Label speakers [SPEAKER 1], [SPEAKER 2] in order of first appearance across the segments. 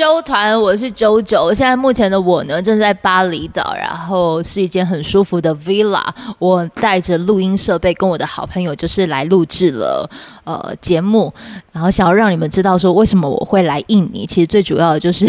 [SPEAKER 1] 周团，我是周周。现在目前的我呢，正在巴厘岛，然后是一间很舒服的 villa。我带着录音设备，跟我的好朋友就是来录制了呃节目，然后想要让你们知道说为什么我会来印尼。其实最主要的就是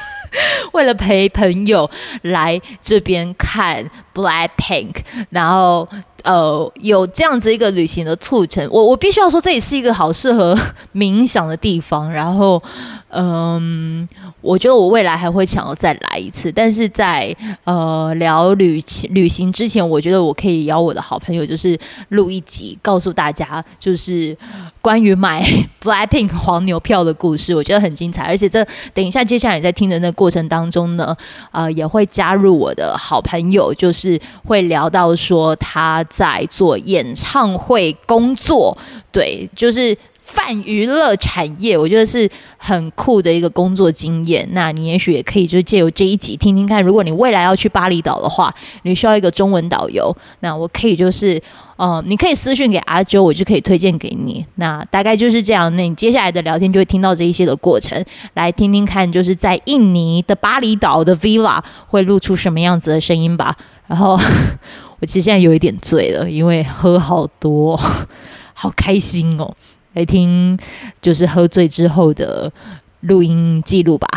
[SPEAKER 1] 为了陪朋友来这边看 Blackpink，然后。呃，有这样子一个旅行的促成，我我必须要说，这也是一个好适合 冥想的地方。然后，嗯，我觉得我未来还会想要再来一次。但是在呃聊旅行旅行之前，我觉得我可以邀我的好朋友，就是录一集，告诉大家就是关于买 Blackpink 黄牛票的故事，我觉得很精彩。而且这等一下接下来你在听的那过程当中呢，呃，也会加入我的好朋友，就是会聊到说他。在做演唱会工作，对，就是泛娱乐产业，我觉得是很酷的一个工作经验。那你也许也可以就借由这一集听听看，如果你未来要去巴厘岛的话，你需要一个中文导游，那我可以就是，呃，你可以私讯给阿啾，我就可以推荐给你。那大概就是这样，那你接下来的聊天就会听到这一些的过程，来听听看，就是在印尼的巴厘岛的 villa 会录出什么样子的声音吧。然后。我其实现在有一点醉了，因为喝好多，好开心哦！来听就是喝醉之后的录音记录吧。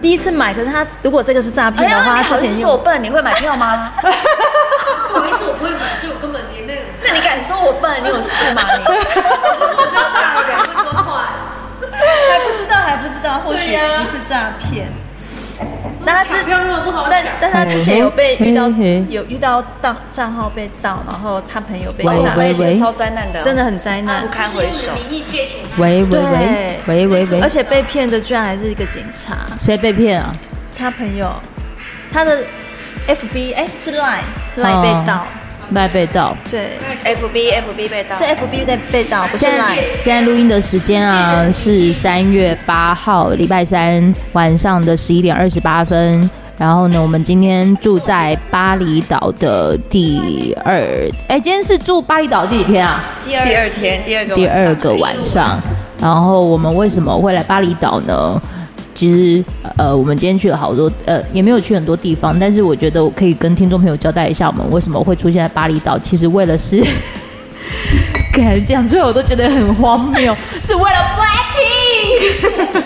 [SPEAKER 2] 第一次买，可是他如果这个是诈骗的话，哎、他之前是我笨，你会买票吗？
[SPEAKER 3] 不好意思，我不会买，所以我根本连那个……
[SPEAKER 2] 那你敢说我笨？你有事吗？你
[SPEAKER 3] 刚下了两分多块，
[SPEAKER 2] 还不知道，还不知道，或许不是诈骗。那他之但但他之前有被遇到有遇到盗账号被盗，然后他朋友被诈，
[SPEAKER 1] 喂喂
[SPEAKER 2] 超灾难的，真的很灾难，
[SPEAKER 3] 不堪回首。
[SPEAKER 1] 喂喂喂喂喂喂，
[SPEAKER 2] 而且被骗的居然还是一个警察。
[SPEAKER 1] 谁被骗啊？
[SPEAKER 2] 他朋友，他的 FB 哎是 Line Line 被盗。
[SPEAKER 1] 卖被盗，
[SPEAKER 2] 对
[SPEAKER 3] ，F B F B 被盗，
[SPEAKER 2] 是 F B 在被盗，不是。
[SPEAKER 1] 现在录音的时间啊是三月八号礼拜三晚上的十一点二十八分。然后呢，我们今天住在巴厘岛的第二，哎，今天是住巴厘岛第几天啊？
[SPEAKER 3] 第二天，第二个
[SPEAKER 1] 第二个晚上。然后我们为什么会来巴厘岛呢？其实，呃，我们今天去了好多，呃，也没有去很多地方，但是我觉得我可以跟听众朋友交代一下，我们为什么会出现在巴厘岛。其实为了是，感觉讲出来我都觉得很荒谬，是为了 Blackpink，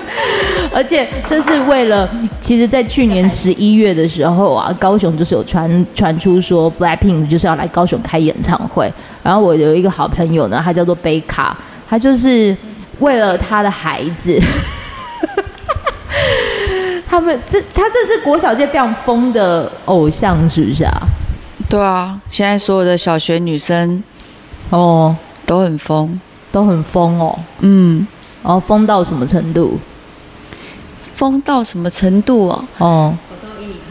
[SPEAKER 1] 而且这是为了，其实，在去年十一月的时候啊，高雄就是有传传出说 Blackpink 就是要来高雄开演唱会，然后我有一个好朋友呢，他叫做贝卡，他就是为了他的孩子。他们这他这是国小界非常疯的偶像，是不是啊？
[SPEAKER 4] 对啊，现在所有的小学女生
[SPEAKER 1] 哦
[SPEAKER 4] 都很疯，
[SPEAKER 1] 都很疯哦。
[SPEAKER 4] 嗯，
[SPEAKER 1] 然后疯到什么程度？
[SPEAKER 4] 疯到什么程度哦？
[SPEAKER 1] 哦，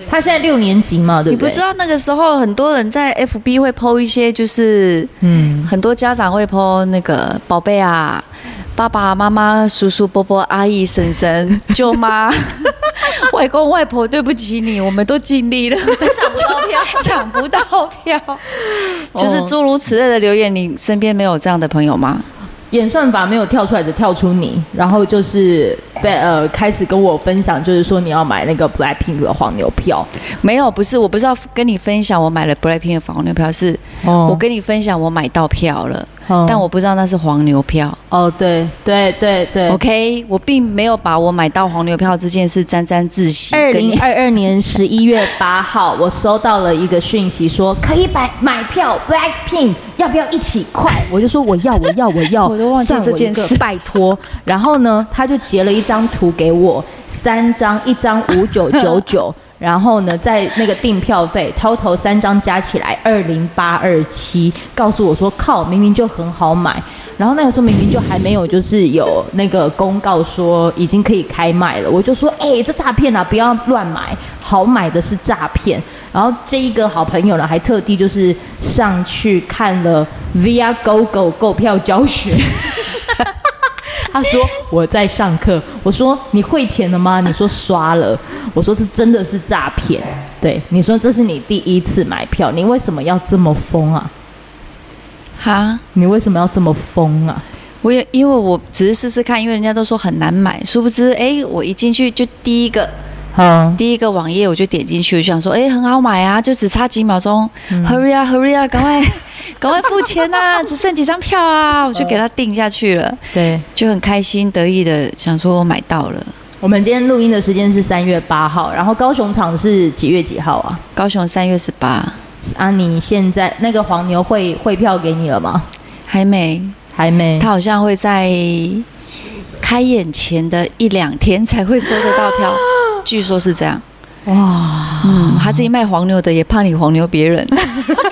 [SPEAKER 1] 他现在六年级嘛，对不对？
[SPEAKER 4] 你不知道那个时候很多人在 FB 会 po 一些，就是嗯，很多家长会 po 那个宝贝啊。爸爸妈妈、叔叔伯伯、阿姨、婶婶、舅妈、外公外婆，对不起你，我们都尽力了，
[SPEAKER 2] 都抢不到票，
[SPEAKER 4] 抢不到票，就是诸如此类的留言。你身边没有这样的朋友吗？
[SPEAKER 1] 演算法没有跳出来，只跳出你，然后就是被呃开始跟我分享，就是说你要买那个 Blackpink 的黄牛票。
[SPEAKER 4] 没有，不是，我不是要跟你分享我买了 Blackpink 的黄牛票，是我跟你分享我买到票了。但我不知道那是黄牛票
[SPEAKER 1] 哦，对对对对
[SPEAKER 4] ，OK，我并没有把我买到黄牛票这件事沾沾自喜。
[SPEAKER 1] 二零二二年十一月八号，我收到了一个讯息，说可以买买票，Blackpink 要不要一起快？我就说我要我要我要，
[SPEAKER 4] 我 都忘记这件事，
[SPEAKER 1] 拜托。然后呢，他就截了一张图给我，三张，一张五九九九。然后呢，在那个订票费，total 三张加起来二零八二七，告诉我说靠，明明就很好买。然后那个时候明明就还没有，就是有那个公告说已经可以开卖了。我就说，哎，这诈骗啊，不要乱买，好买的是诈骗。然后这一个好朋友呢，还特地就是上去看了 Viagogo 购票教学。他说我在上课，我说你汇钱了吗？你说刷了，我说这真的是诈骗。对，你说这是你第一次买票，你为什么要这么疯啊？
[SPEAKER 4] 哈？
[SPEAKER 1] 你为什么要这么疯啊？
[SPEAKER 4] 我也因为我只是试试看，因为人家都说很难买，殊不知哎，我一进去就第一个，
[SPEAKER 1] 嗯，
[SPEAKER 4] 第一个网页我就点进去，我就想说哎，很好买啊，就只差几秒钟，嗯，Hurry 啊，Hurry 啊，赶快赶快付钱啊，只剩几张票啊，我就给他订下去了，
[SPEAKER 1] 对，
[SPEAKER 4] 就很开心得意的想说我买到了。
[SPEAKER 1] 我们今天录音的时间是三月八号，然后高雄场是几月几号啊？
[SPEAKER 4] 高雄三月十八。
[SPEAKER 1] 啊，你现在那个黄牛汇汇票给你了吗？
[SPEAKER 4] 还没，
[SPEAKER 1] 还没。
[SPEAKER 4] 他好像会在开演前的一两天才会收得到票，据说是这样。哇，嗯，他自己卖黄牛的也怕你黄牛别人，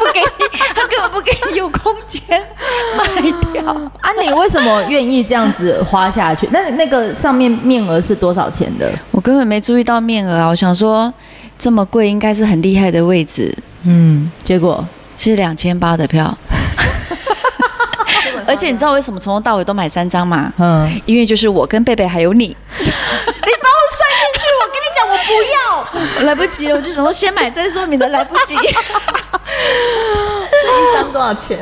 [SPEAKER 4] 不给你有空间卖掉。
[SPEAKER 1] 啊，你为什么愿意这样子花下去？那那个上面面额是多少钱的？
[SPEAKER 4] 我根本没注意到面额啊！我想说这么贵，应该是很厉害的位置。
[SPEAKER 1] 嗯，结果
[SPEAKER 4] 是两千八的票。而且你知道为什么从头到尾都买三张吗？嗯，因为就是我跟贝贝还有你。你把我不要，我来不及了，我就想说先买再说，免得来不及。这
[SPEAKER 2] 一张多少钱？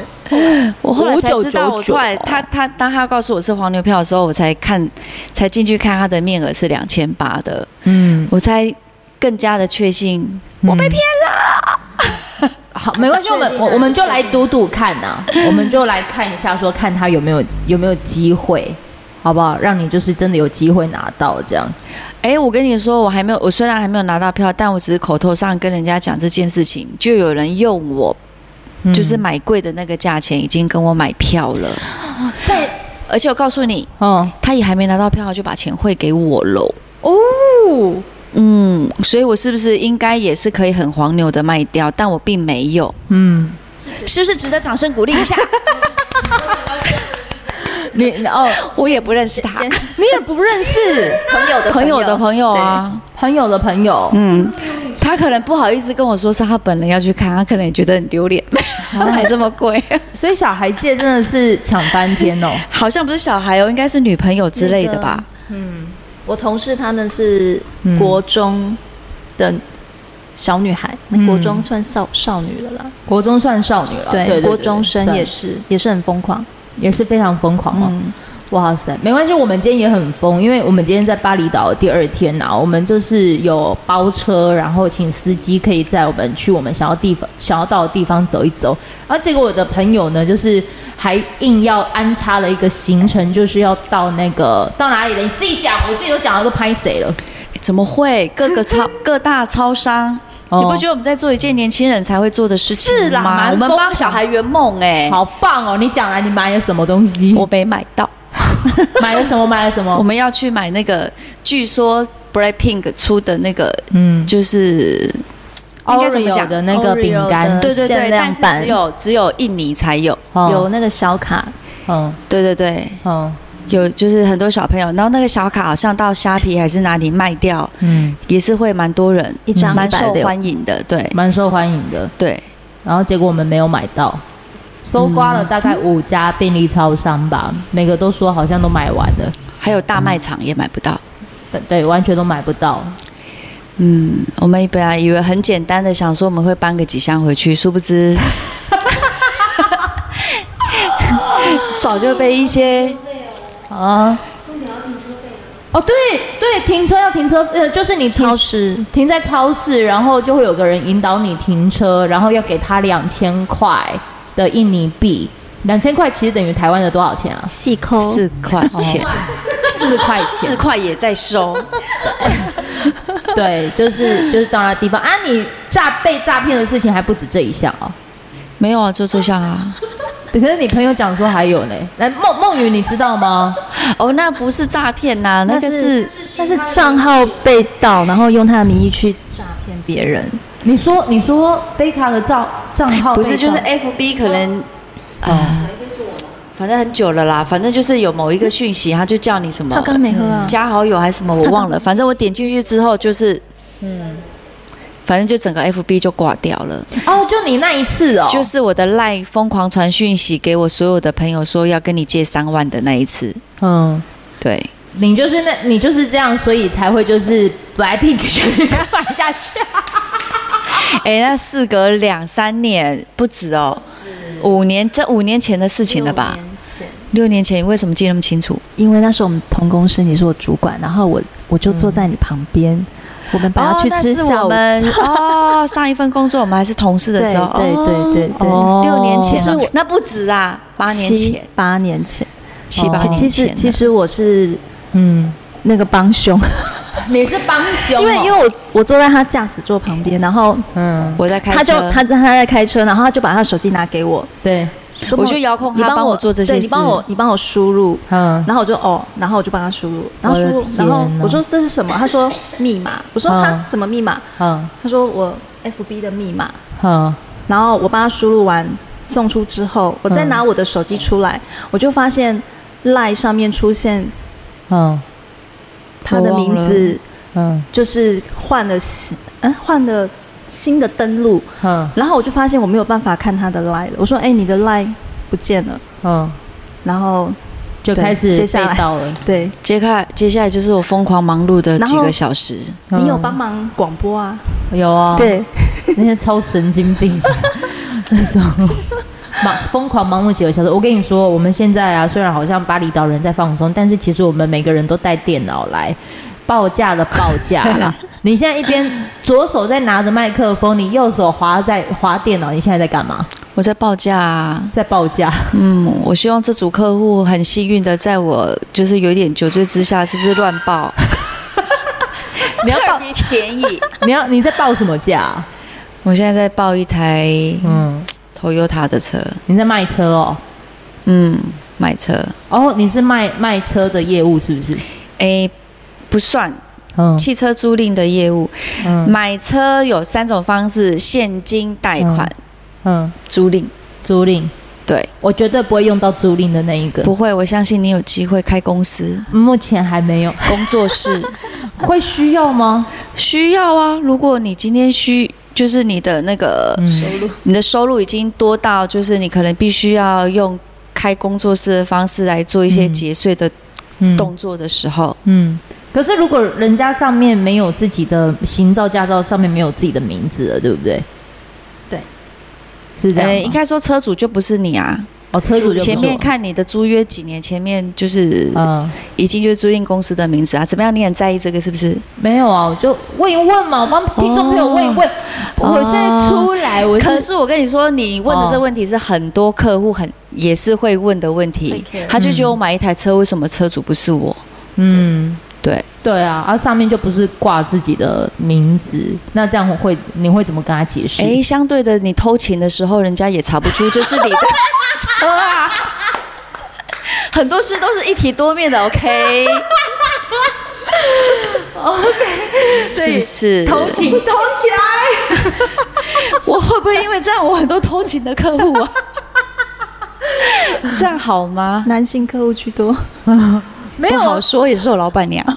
[SPEAKER 4] 我后来才知道，我后来他他当他告诉我是黄牛票的时候，我才看才进去看他的面额是两千八的，嗯，我才更加的确信我被骗了。
[SPEAKER 1] 好，没关系，我们 我我们就来赌赌看呐，我们就来看一下，说看他有没有有没有机会，好不好？让你就是真的有机会拿到这样。
[SPEAKER 4] 哎，我跟你说，我还没有，我虽然还没有拿到票，但我只是口头上跟人家讲这件事情，就有人用我，嗯、就是买贵的那个价钱，已经跟我买票了。在，而且我告诉你，哦，他也还没拿到票，就把钱汇给我喽。哦，嗯，所以我是不是应该也是可以很黄牛的卖掉？但我并没有。嗯，是不是值得掌声鼓励一下？
[SPEAKER 1] 你哦，
[SPEAKER 4] 我也不认识他，
[SPEAKER 1] 你也不认识。
[SPEAKER 2] 朋友的
[SPEAKER 4] 朋友。的朋友啊，
[SPEAKER 1] 朋友的朋友，
[SPEAKER 4] 嗯，他可能不好意思跟我说是他本人要去看，他可能也觉得很丢脸，买这么贵，
[SPEAKER 1] 所以小孩界真的是抢翻天哦，
[SPEAKER 4] 好像不是小孩哦，应该是女朋友之类的吧，
[SPEAKER 2] 嗯，我同事他们是国中的小女孩，那国中算少少女了啦，
[SPEAKER 1] 国中算少女了，
[SPEAKER 2] 对，国中生也是也是很疯狂。
[SPEAKER 1] 也是非常疯狂哦！嗯、哇塞，没关系，我们今天也很疯，因为我们今天在巴厘岛的第二天呐、啊，我们就是有包车，然后请司机可以载我们去我们想要地方、想要到的地方走一走。然后结果我的朋友呢，就是还硬要安插了一个行程，就是要到那个到哪里了？你自己讲，我自己都讲了，都拍谁了？
[SPEAKER 4] 怎么会？各个超各大超商。你不觉得我们在做一件年轻人才会做的事情吗？是啦，我们帮小孩圆梦哎，
[SPEAKER 1] 好棒哦！你讲来，你买了什么东西？
[SPEAKER 4] 我没买到，
[SPEAKER 1] 买了什么？买了什么？
[SPEAKER 4] 我们要去买那个，据说 BLACKPINK 出的那个，嗯，就是应该怎么讲？
[SPEAKER 1] 的那个饼干，
[SPEAKER 4] 对对对，但是只有只有印尼才有，
[SPEAKER 2] 有那个小卡，
[SPEAKER 4] 嗯，对对对，嗯。有就是很多小朋友，然后那个小卡好像到虾皮还是哪里卖掉，嗯，也是会蛮多人，一张蛮受欢迎的，对，
[SPEAKER 1] 蛮受欢迎的，
[SPEAKER 4] 对。
[SPEAKER 1] 然后结果我们没有买到，搜刮了大概五家便利超商吧，嗯、每个都说好像都买完了，
[SPEAKER 4] 还有大卖场也买不到，
[SPEAKER 1] 对对，完全都买不到。
[SPEAKER 4] 嗯，我们本来以为很简单的，想说我们会搬个几箱回去，殊不知 早就被一些。啊，
[SPEAKER 1] 哦，对对，停车要停车，呃，就是你超市。停在超市，然后就会有个人引导你停车，然后要给他两千块的印尼币，两千块其实等于台湾的多少钱啊？
[SPEAKER 2] 细抠
[SPEAKER 4] 四块钱，四块钱，四块也在收。
[SPEAKER 1] 对，就是就是到那地方啊，你诈被诈骗的事情还不止这一项啊？
[SPEAKER 4] 没有啊，就这项啊。
[SPEAKER 1] 可是你朋友讲说还有呢，来梦梦雨你知道吗？
[SPEAKER 4] 哦，那不是诈骗呐，那个是
[SPEAKER 2] 那是账号被盗，然后用他的名义去诈骗别人。
[SPEAKER 1] 你说你说贝卡的账账号
[SPEAKER 4] 不是就是 FB 可能啊，呃、反正很久了啦，反正就是有某一个讯息，他就叫你什么，
[SPEAKER 2] 他刚没喝啊，
[SPEAKER 4] 加好友还是什么，我忘了，反正我点进去之后就是嗯。反正就整个 FB 就挂掉了。
[SPEAKER 1] 哦，就你那一次哦，
[SPEAKER 4] 就是我的 LINE 疯狂传讯息给我所有的朋友说要跟你借三万的那一次，嗯，对，
[SPEAKER 1] 你就是那，你就是这样，所以才会就是 BLACKPINK 决定要买下去。
[SPEAKER 4] 哎、欸，那事隔两三年不止哦，五年，这五年前的事情了吧？五年前，六年前你为什么记那么清楚？
[SPEAKER 2] 因为那时候我们同公司，你是我主管，然后我我就坐在你旁边，嗯、我们本来去吃下午
[SPEAKER 4] 哦，上一份工作我们还是同事的时候，
[SPEAKER 2] 对对对对对，
[SPEAKER 4] 哦、六年前那不止啊，八年前，
[SPEAKER 2] 八年前，
[SPEAKER 4] 七八年前。
[SPEAKER 2] 其实其实我是嗯。那个帮凶，
[SPEAKER 1] 你是帮凶、哦，
[SPEAKER 2] 因为因为我我坐在他驾驶座旁边，然后嗯。
[SPEAKER 4] 我在开车，
[SPEAKER 2] 他就他他在开车，然后他就把他的手机拿给我，
[SPEAKER 1] 对。
[SPEAKER 4] 我就遥控他帮我做这些事，
[SPEAKER 2] 你帮我你帮我输入，嗯，然后我就哦，然后我就帮他输入，然后输入，然后我说这是什么？他说密码，我说他什么密码？嗯，他说我 FB 的密码，嗯，然后我帮他输入完送出之后，我再拿我的手机出来，我就发现 LINE 上面出现，嗯，他的名字，嗯，就是换了新，嗯，换了。新的登录，嗯，然后我就发现我没有办法看他的 line 了。我说：“哎、欸，你的 line 不见了。”嗯，然后
[SPEAKER 1] 就开始接下来到了。
[SPEAKER 2] 对，
[SPEAKER 4] 接下来接下来就是我疯狂忙碌的几个小时。
[SPEAKER 2] 你有帮忙广播啊？
[SPEAKER 1] 有啊。
[SPEAKER 2] 对，
[SPEAKER 1] 那些超神经病，那时候忙疯狂忙碌几个小时。我跟你说，我们现在啊，虽然好像巴厘岛人在放松，但是其实我们每个人都带电脑来报价的报价啦。你现在一边左手在拿着麦克风，你右手滑在滑电脑，你现在在干嘛？
[SPEAKER 4] 我在报价啊，
[SPEAKER 1] 在报价。
[SPEAKER 4] 嗯，我希望这组客户很幸运的，在我就是有点酒醉之下，是不是乱报？
[SPEAKER 2] 你要报 便宜？
[SPEAKER 1] 你要你在报什么价？
[SPEAKER 4] 我现在在报一台嗯，Toyota 的车。
[SPEAKER 1] 你在卖车哦？
[SPEAKER 4] 嗯，卖车。
[SPEAKER 1] 哦，你是卖卖车的业务是不是？
[SPEAKER 4] 哎，不算。嗯，汽车租赁的业务，嗯，买车有三种方式：现金、贷款，嗯，租赁，
[SPEAKER 1] 租赁。
[SPEAKER 4] 对，
[SPEAKER 1] 我绝对不会用到租赁的那一个。
[SPEAKER 4] 不会，我相信你有机会开公司。
[SPEAKER 1] 目前还没有
[SPEAKER 4] 工作室，
[SPEAKER 1] 会需要吗？
[SPEAKER 4] 需要啊！如果你今天需，就是你的那个收入，你的收入已经多到，就是你可能必须要用开工作室的方式来做一些节税的动作的时候，嗯。
[SPEAKER 1] 可是，如果人家上面没有自己的行照驾照，上面没有自己的名字了，对不对？
[SPEAKER 2] 对，
[SPEAKER 1] 是这样。
[SPEAKER 4] 应该说车主就不是你啊。
[SPEAKER 1] 哦，车主就
[SPEAKER 4] 前面看你的租约几年，前面就是嗯，已经就是租赁公司的名字啊。怎么样？你很在意这个是不是？
[SPEAKER 1] 没有啊，我就问一问嘛，我帮听众朋友问一问。哦、我现在出来，我
[SPEAKER 4] 可是我跟你说，你问的这问题是很多客户很也是会问的问题。哦、他就觉得我买一台车，为什么车主不是我？嗯。对
[SPEAKER 1] 对啊，而、啊、上面就不是挂自己的名字，那这样会你会怎么跟他解释？
[SPEAKER 4] 哎，相对的，你偷情的时候，人家也查不出这是你的车啊。很多事都是一体多面的，OK？OK，、是不是？
[SPEAKER 1] 偷情偷起来！
[SPEAKER 4] 我会不会因为这样，我很多偷情的客户啊？这样好吗？
[SPEAKER 2] 男性客户居多。
[SPEAKER 4] 没有不好说，也是我老板娘。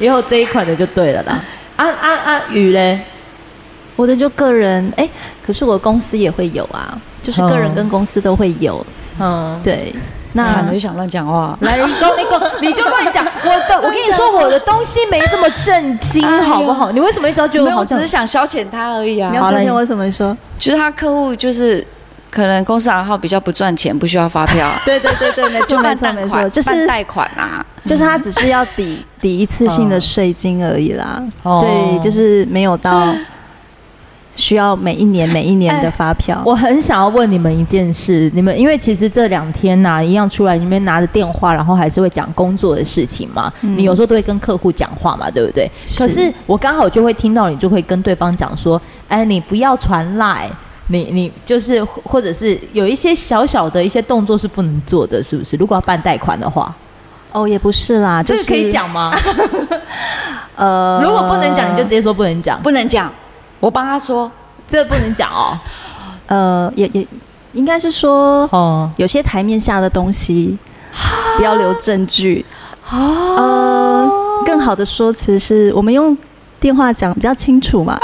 [SPEAKER 1] 以后这一款的就对了啦。啊啊啊！雨嘞，
[SPEAKER 2] 我的就个人哎，可是我公司也会有啊，就是个人跟公司都会有。嗯，对。
[SPEAKER 4] 那就想乱讲话，
[SPEAKER 1] 来，你讲，你讲，你就乱讲。我的，我跟你说，我的东西没这么震惊，好不好？你为什么一直要觉得我好？
[SPEAKER 4] 我只是想消遣他而已啊。
[SPEAKER 2] 你要消遣我什么说？
[SPEAKER 4] 就是他客户就是。可能公司行号比较不赚钱，不需要发票。
[SPEAKER 2] 对对对对，没错没错没错，
[SPEAKER 4] 就是贷款啊，
[SPEAKER 2] 就是他只是要抵 抵一次性的税金而已啦。哦、对，就是没有到 需要每一年每一年的发票。
[SPEAKER 1] 我很想要问你们一件事，你们因为其实这两天呐、啊，一样出来，你们拿着电话，然后还是会讲工作的事情嘛。嗯、你有时候都会跟客户讲话嘛，对不对？是可是我刚好就会听到你就会跟对方讲说，哎，你不要传赖。你你就是或者是有一些小小的一些动作是不能做的，是不是？如果要办贷款的话，
[SPEAKER 2] 哦，也不是啦，
[SPEAKER 1] 这个可以讲吗？呃，如果不能讲，你就直接说不能讲，
[SPEAKER 4] 不能讲。我帮他
[SPEAKER 1] 说，这不能讲哦。
[SPEAKER 2] 呃，也也应该是说，哦，有些台面下的东西不要留证据。呃，更好的说辞是我们用电话讲比较清楚嘛。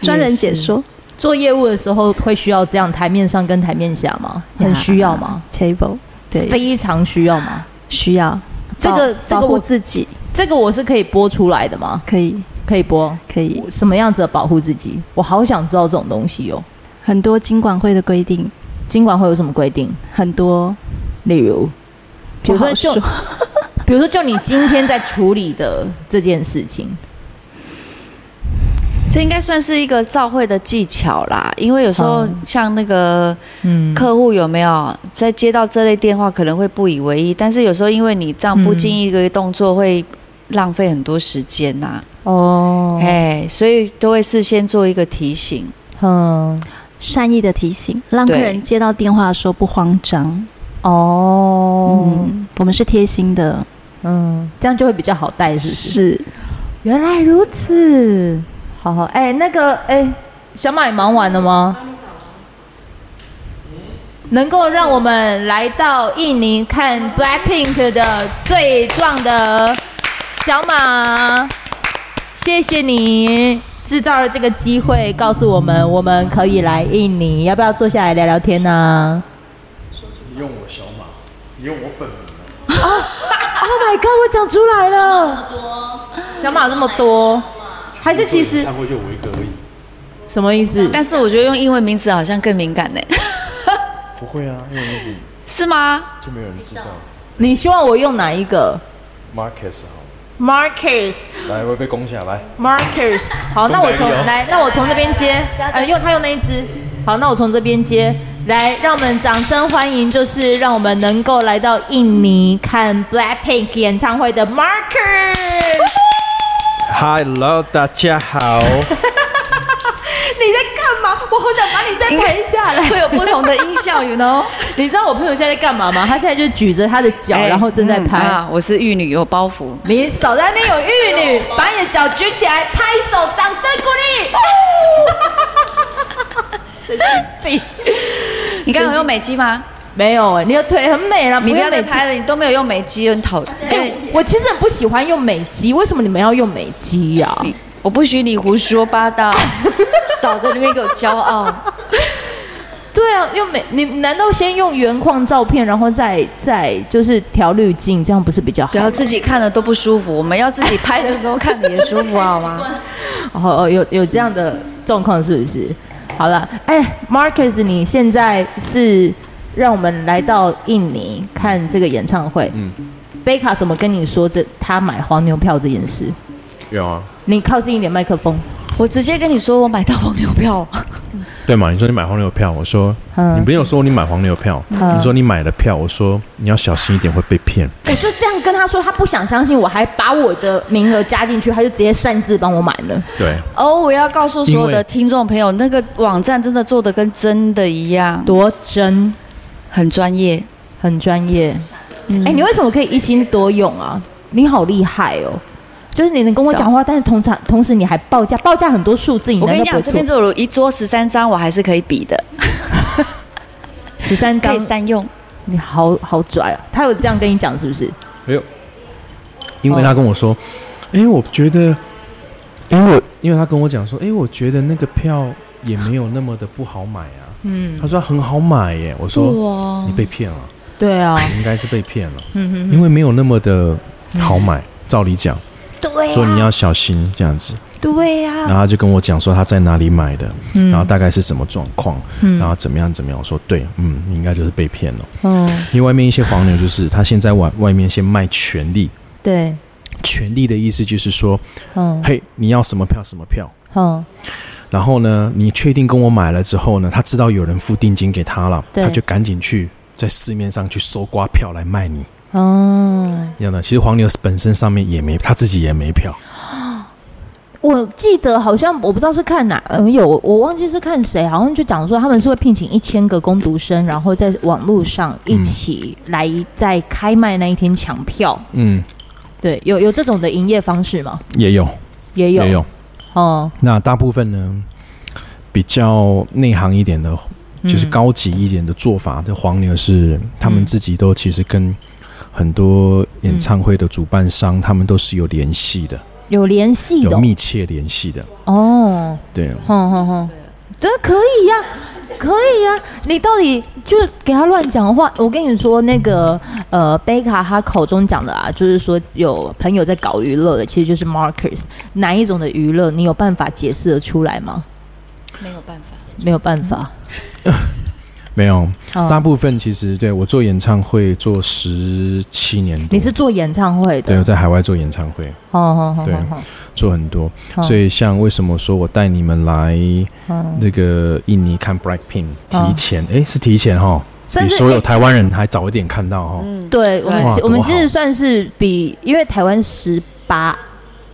[SPEAKER 2] 专人解说，
[SPEAKER 1] 做业务的时候会需要这样台面上跟台面下吗？很需要吗
[SPEAKER 2] ？Table，对，
[SPEAKER 1] 非常需要吗？
[SPEAKER 2] 需要。这个这个我自己，
[SPEAKER 1] 这个我是可以播出来的吗？
[SPEAKER 2] 可以，
[SPEAKER 1] 可以播，
[SPEAKER 2] 可以。
[SPEAKER 1] 什么样子的保护自己？我好想知道这种东西哦。
[SPEAKER 2] 很多经管会的规定，
[SPEAKER 1] 经管会有什么规定？
[SPEAKER 2] 很多，
[SPEAKER 1] 例如，比如说就，比如说就你今天在处理的这件事情。
[SPEAKER 4] 这应该算是一个照会的技巧啦，因为有时候像那个客户有没有在接到这类电话，可能会不以为意，但是有时候因为你这样不经意一个动作，会浪费很多时间呐。哦，哎，所以都会事先做一个提醒，
[SPEAKER 2] 嗯，善意的提醒，让客人接到电话的时候不慌张。
[SPEAKER 1] 哦，嗯，
[SPEAKER 2] 我们是贴心的，
[SPEAKER 1] 嗯，这样就会比较好带？是，原来如此。好好，哎，那个，哎，小马，你忙完了吗？能够让我们来到印尼看 Blackpink 的最壮的小马，谢谢你制造了这个机会，告诉我们我们可以来印尼，要不要坐下来聊聊天呢、啊？
[SPEAKER 5] 你用我小马，你用我本名。
[SPEAKER 1] 啊！Oh my God！我讲出来了，小马这么多。还是其实，
[SPEAKER 5] 会就我一个而已。
[SPEAKER 1] 什么意思？
[SPEAKER 4] 但是我觉得用英文名字好像更敏感呢。
[SPEAKER 5] 不会啊，英文名字
[SPEAKER 4] 是吗？
[SPEAKER 5] 就没有人知道。
[SPEAKER 1] 你希望我用哪一个
[SPEAKER 5] ？Marcus 好。
[SPEAKER 1] Marcus。
[SPEAKER 5] 来，我被攻下来。
[SPEAKER 1] Marcus。好，那我从来，那我从这边接。呃，用他用那一只。好，那我从这边接。来，让我们掌声欢迎，就是让我们能够来到印尼看 Blackpink 演唱会的 Marcus。
[SPEAKER 5] Hello，大家好。
[SPEAKER 1] 你在干嘛？我好想把你再拍下来。
[SPEAKER 4] 会有不同的音效，you know？
[SPEAKER 1] 你知道我朋友现在在干嘛吗？他现在就举着他的脚，欸、然后正在拍。嗯
[SPEAKER 4] 啊、我是玉女，有包袱。
[SPEAKER 1] 你手在那边有玉女，把你的脚举起来，拍手，掌声鼓励。神经病！
[SPEAKER 4] 你刚刚有用美肌吗？
[SPEAKER 1] 没有哎，你的腿很美了，
[SPEAKER 4] 你不要再拍了，你都没有用美肌，很讨厌。
[SPEAKER 1] 哎，我其实很不喜欢用美肌，为什么你们要用美肌呀？
[SPEAKER 4] 我不许你胡说八道，嫂子那边给我骄傲。
[SPEAKER 1] 对啊，用美，你难道先用原框照片，然后再再就是调滤镜，这样不是比较好？
[SPEAKER 4] 不要自己看了都不舒服，我们要自己拍的时候看你也舒服好吗？
[SPEAKER 1] 哦哦，有有这样的状况是不是？好了，哎，Marcus，你现在是？让我们来到印尼看这个演唱会。嗯，贝卡怎么跟你说这他买黄牛票这件事？
[SPEAKER 5] 有啊。
[SPEAKER 1] 你靠近一点麦克风。
[SPEAKER 4] 我直接跟你说我买到黄牛票。
[SPEAKER 5] 对嘛？你说你买黄牛票，我说、嗯、你没有说你买黄牛票，嗯、你说你买了票，我说你要小心一点会被骗。
[SPEAKER 1] 我就这样跟他说，他不想相信，我还把我的名额加进去，他就直接擅自帮我买了。
[SPEAKER 5] 对。
[SPEAKER 4] 哦，我要告诉所有的听众朋友，那个网站真的做的跟真的一样，
[SPEAKER 1] 多真。
[SPEAKER 4] 很专业，
[SPEAKER 1] 很专业。哎、嗯欸，你为什么可以一心多用啊？你好厉害哦！就是你能跟我讲话，但是同场同时你还报价，报价很多数字。你
[SPEAKER 4] 我跟你讲，这边就有一桌十三张，我还是可以比的。
[SPEAKER 1] 十三张
[SPEAKER 4] 可以三用，
[SPEAKER 1] 你好好拽啊！他有这样跟你讲是不是？
[SPEAKER 5] 没有，因为他跟我说，哎、欸，我觉得，因为我因为他跟我讲说，哎、欸，我觉得那个票也没有那么的不好买啊。嗯，他说很好买耶，我说哇。你被骗了，
[SPEAKER 1] 对啊，
[SPEAKER 5] 应该是被骗了，嗯哼，因为没有那么的好买，照理讲，
[SPEAKER 1] 对，
[SPEAKER 5] 所以你要小心这样子，
[SPEAKER 1] 对呀，
[SPEAKER 5] 然后他就跟我讲说他在哪里买的，然后大概是什么状况，然后怎么样怎么样，我说对，嗯，你应该就是被骗了，嗯，因为外面一些黄牛就是他现在外外面先卖权利，
[SPEAKER 1] 对，
[SPEAKER 5] 权利的意思就是说，嗯，嘿，你要什么票什么票，嗯。然后呢，你确定跟我买了之后呢，他知道有人付定金给他了，他就赶紧去在市面上去搜刮票来卖你。哦，一样的，其实黄牛本身上面也没，他自己也没票。
[SPEAKER 1] 我记得好像我不知道是看哪有，我忘记是看谁，好像就讲说他们是会聘请一千个工读生，然后在网络上一起来在开卖那一天抢票。嗯，对，有有这种的营业方式吗？
[SPEAKER 5] 也有，
[SPEAKER 1] 也有，也有。
[SPEAKER 5] 哦，那大部分呢，比较内行一点的，就是高级一点的做法，的、嗯、黄牛是他们自己都其实跟很多演唱会的主办商，嗯、他们都是有联系的，
[SPEAKER 1] 有联系的，
[SPEAKER 5] 有密切联系的。
[SPEAKER 1] 哦，
[SPEAKER 5] 对，
[SPEAKER 1] 哼哼哼，对，可以呀、啊。可以呀、啊，你到底就给他乱讲话？我跟你说，那个呃，贝卡他口中讲的啊，就是说有朋友在搞娱乐的，其实就是 Markers。哪一种的娱乐，你有办法解释得出来吗？
[SPEAKER 4] 没有办法，
[SPEAKER 1] 没有办法。
[SPEAKER 5] 没有，大部分其实对我做演唱会做十七年多。
[SPEAKER 1] 你是做演唱会的？
[SPEAKER 5] 对，我在海外做演唱会。哦哦哦，对，做很多。所以像为什么说我带你们来那个印尼看 Blackpink，提前哎是提前哈，比所有台湾人还早一点看到哈。
[SPEAKER 1] 嗯，对我们我们其实算是比，因为台湾十八，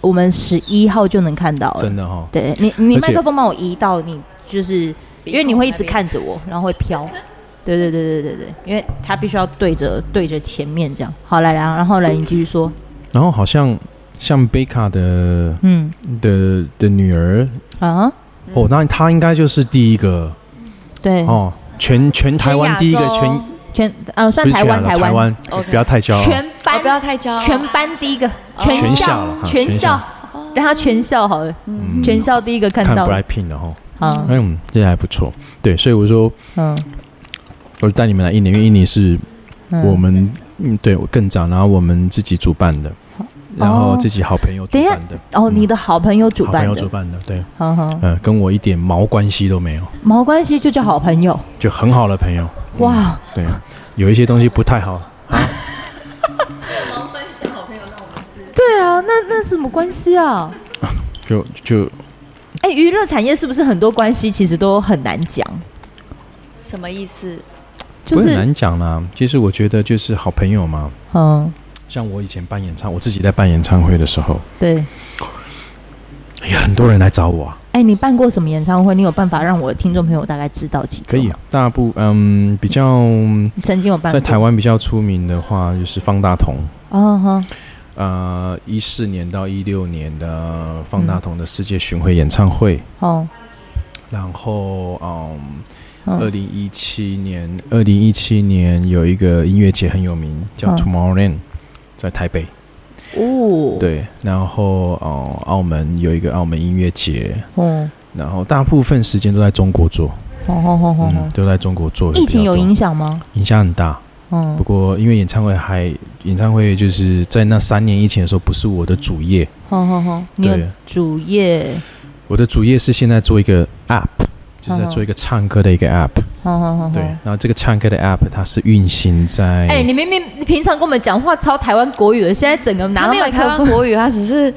[SPEAKER 1] 我们十一号就能看到了。
[SPEAKER 5] 真的哈。
[SPEAKER 1] 对你，你麦克风帮我移到你就是。因为你会一直看着我，然后会飘，对对对对对对，因为他必须要对着对着前面这样。好，来来，然后来你继续说。
[SPEAKER 5] 然后好像像贝卡的，嗯。的的女儿啊，哦，那他应该就是第一个，
[SPEAKER 1] 对。
[SPEAKER 5] 哦，全全台湾第一个全
[SPEAKER 1] 全呃算台湾台湾，
[SPEAKER 5] 不要太骄傲，
[SPEAKER 1] 全班
[SPEAKER 4] 不要太骄傲，
[SPEAKER 1] 全班第一个，全校全校让他全校好了，全校第一个看到
[SPEAKER 5] Blackpink 然后。嗯，这还不错，对，所以我说，嗯，我带你们来印尼，因为印尼是我们，嗯，对我更早，然后我们自己主办的，然后自己好朋友主办的，
[SPEAKER 1] 哦，你的好朋友主办的，好朋友
[SPEAKER 5] 主办的，对，嗯，跟我一点毛关系都没有，
[SPEAKER 1] 毛关系就叫好朋友，
[SPEAKER 5] 就很好的朋友，哇，对，有一些东西不太好。啊，
[SPEAKER 2] 毛关系好朋友，那我们是，
[SPEAKER 1] 对啊，那那是什么关系啊？
[SPEAKER 5] 就 就。
[SPEAKER 1] 哎，娱乐产业是不是很多关系其实都很难讲？
[SPEAKER 4] 什么意思？
[SPEAKER 5] 就是很难讲啦。其实我觉得就是好朋友嘛。嗯。像我以前办演唱，我自己在办演唱会的时候，
[SPEAKER 1] 对，
[SPEAKER 5] 哎呀，很多人来找我啊。
[SPEAKER 1] 哎，你办过什么演唱会？你有办法让我的听众朋友大概知道几个？
[SPEAKER 5] 可以，大部嗯比较
[SPEAKER 1] 曾经有办过，
[SPEAKER 5] 在台湾比较出名的话就是方大同。嗯哼。呃，一四年到一六年的方大同的世界巡回演唱会，哦、嗯，然后嗯，二零一七年，二零一七年有一个音乐节很有名，叫 Tomorrowland，在台北，哦，对，然后哦、嗯，澳门有一个澳门音乐节，哦、嗯，然后大部分时间都在中国做，哦哦哦哦，嗯、都在中国做，
[SPEAKER 1] 疫情有影响吗？
[SPEAKER 5] 影响很大。不过因为演唱会还演唱会就是在那三年以前的时候，不是我的主业。好好好，
[SPEAKER 1] 对主业？
[SPEAKER 5] 我的主业是现在做一个 app，就是在做一个唱歌的一个 app。好好好，对，然后这个唱歌的 app 它是运行在……
[SPEAKER 1] 哎，你明明你平常跟我们讲话超台湾国语的，现在整个拿
[SPEAKER 4] 没有台湾国语，它只是。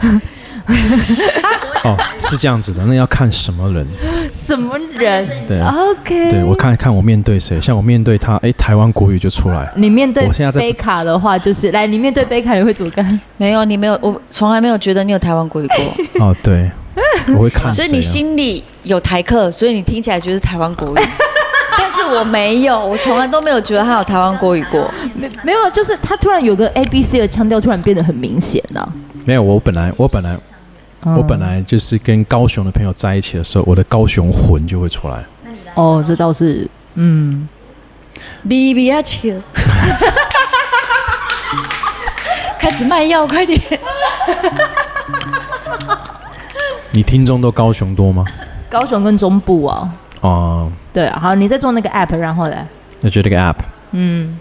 [SPEAKER 5] 哦，是这样子的，那要看什么人？
[SPEAKER 1] 什么人？
[SPEAKER 5] 对
[SPEAKER 1] ，OK。
[SPEAKER 5] 对，我看一看我面对谁，像我面对他，哎，台湾国语就出来。
[SPEAKER 1] 你面对我现在贝卡的话，就是来，你面对贝卡，你会怎么干？
[SPEAKER 4] 没有，你没有，我从来没有觉得你有台湾国语过。
[SPEAKER 5] 哦，对，我会看。
[SPEAKER 4] 所以你心里有台客，所以你听起来就是台湾国语。但是我没有，我从来都没有觉得他有台湾国语过。
[SPEAKER 1] 没没有，就是他突然有个 A B C 的腔调，突然变得很明显了。
[SPEAKER 5] 没有，我本来我本来。我本来就是跟高雄的朋友在一起的时候，我的高雄魂就会出来。
[SPEAKER 1] 哦，这倒是，嗯。
[SPEAKER 4] B B 啊，球！开始卖药，快点！
[SPEAKER 5] 你听众都高雄多吗？
[SPEAKER 1] 高雄跟中部啊。哦。对，好，你在做那个 app，然后呢？
[SPEAKER 5] 那就那个 app。嗯。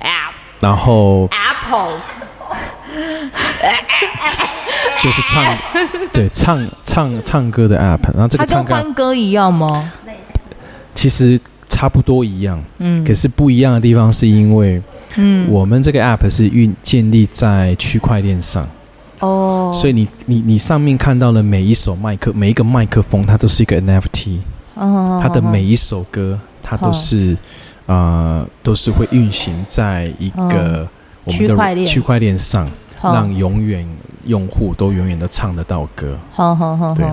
[SPEAKER 5] app。然后。
[SPEAKER 1] Apple。
[SPEAKER 5] 就是唱，对，唱唱唱歌的 app，然后这个唱歌，
[SPEAKER 1] 一样吗？
[SPEAKER 5] 其实差不多一样，嗯，可是不一样的地方是因为，嗯，我们这个 app 是运建立在区块链上，哦，所以你你你上面看到的每一首麦克，每一个麦克风，它都是一个 NFT，哦，它的每一首歌，它都是啊，都是会运行在一个我们的区块链上。让永远用户都永远都唱得到歌。好好好，对。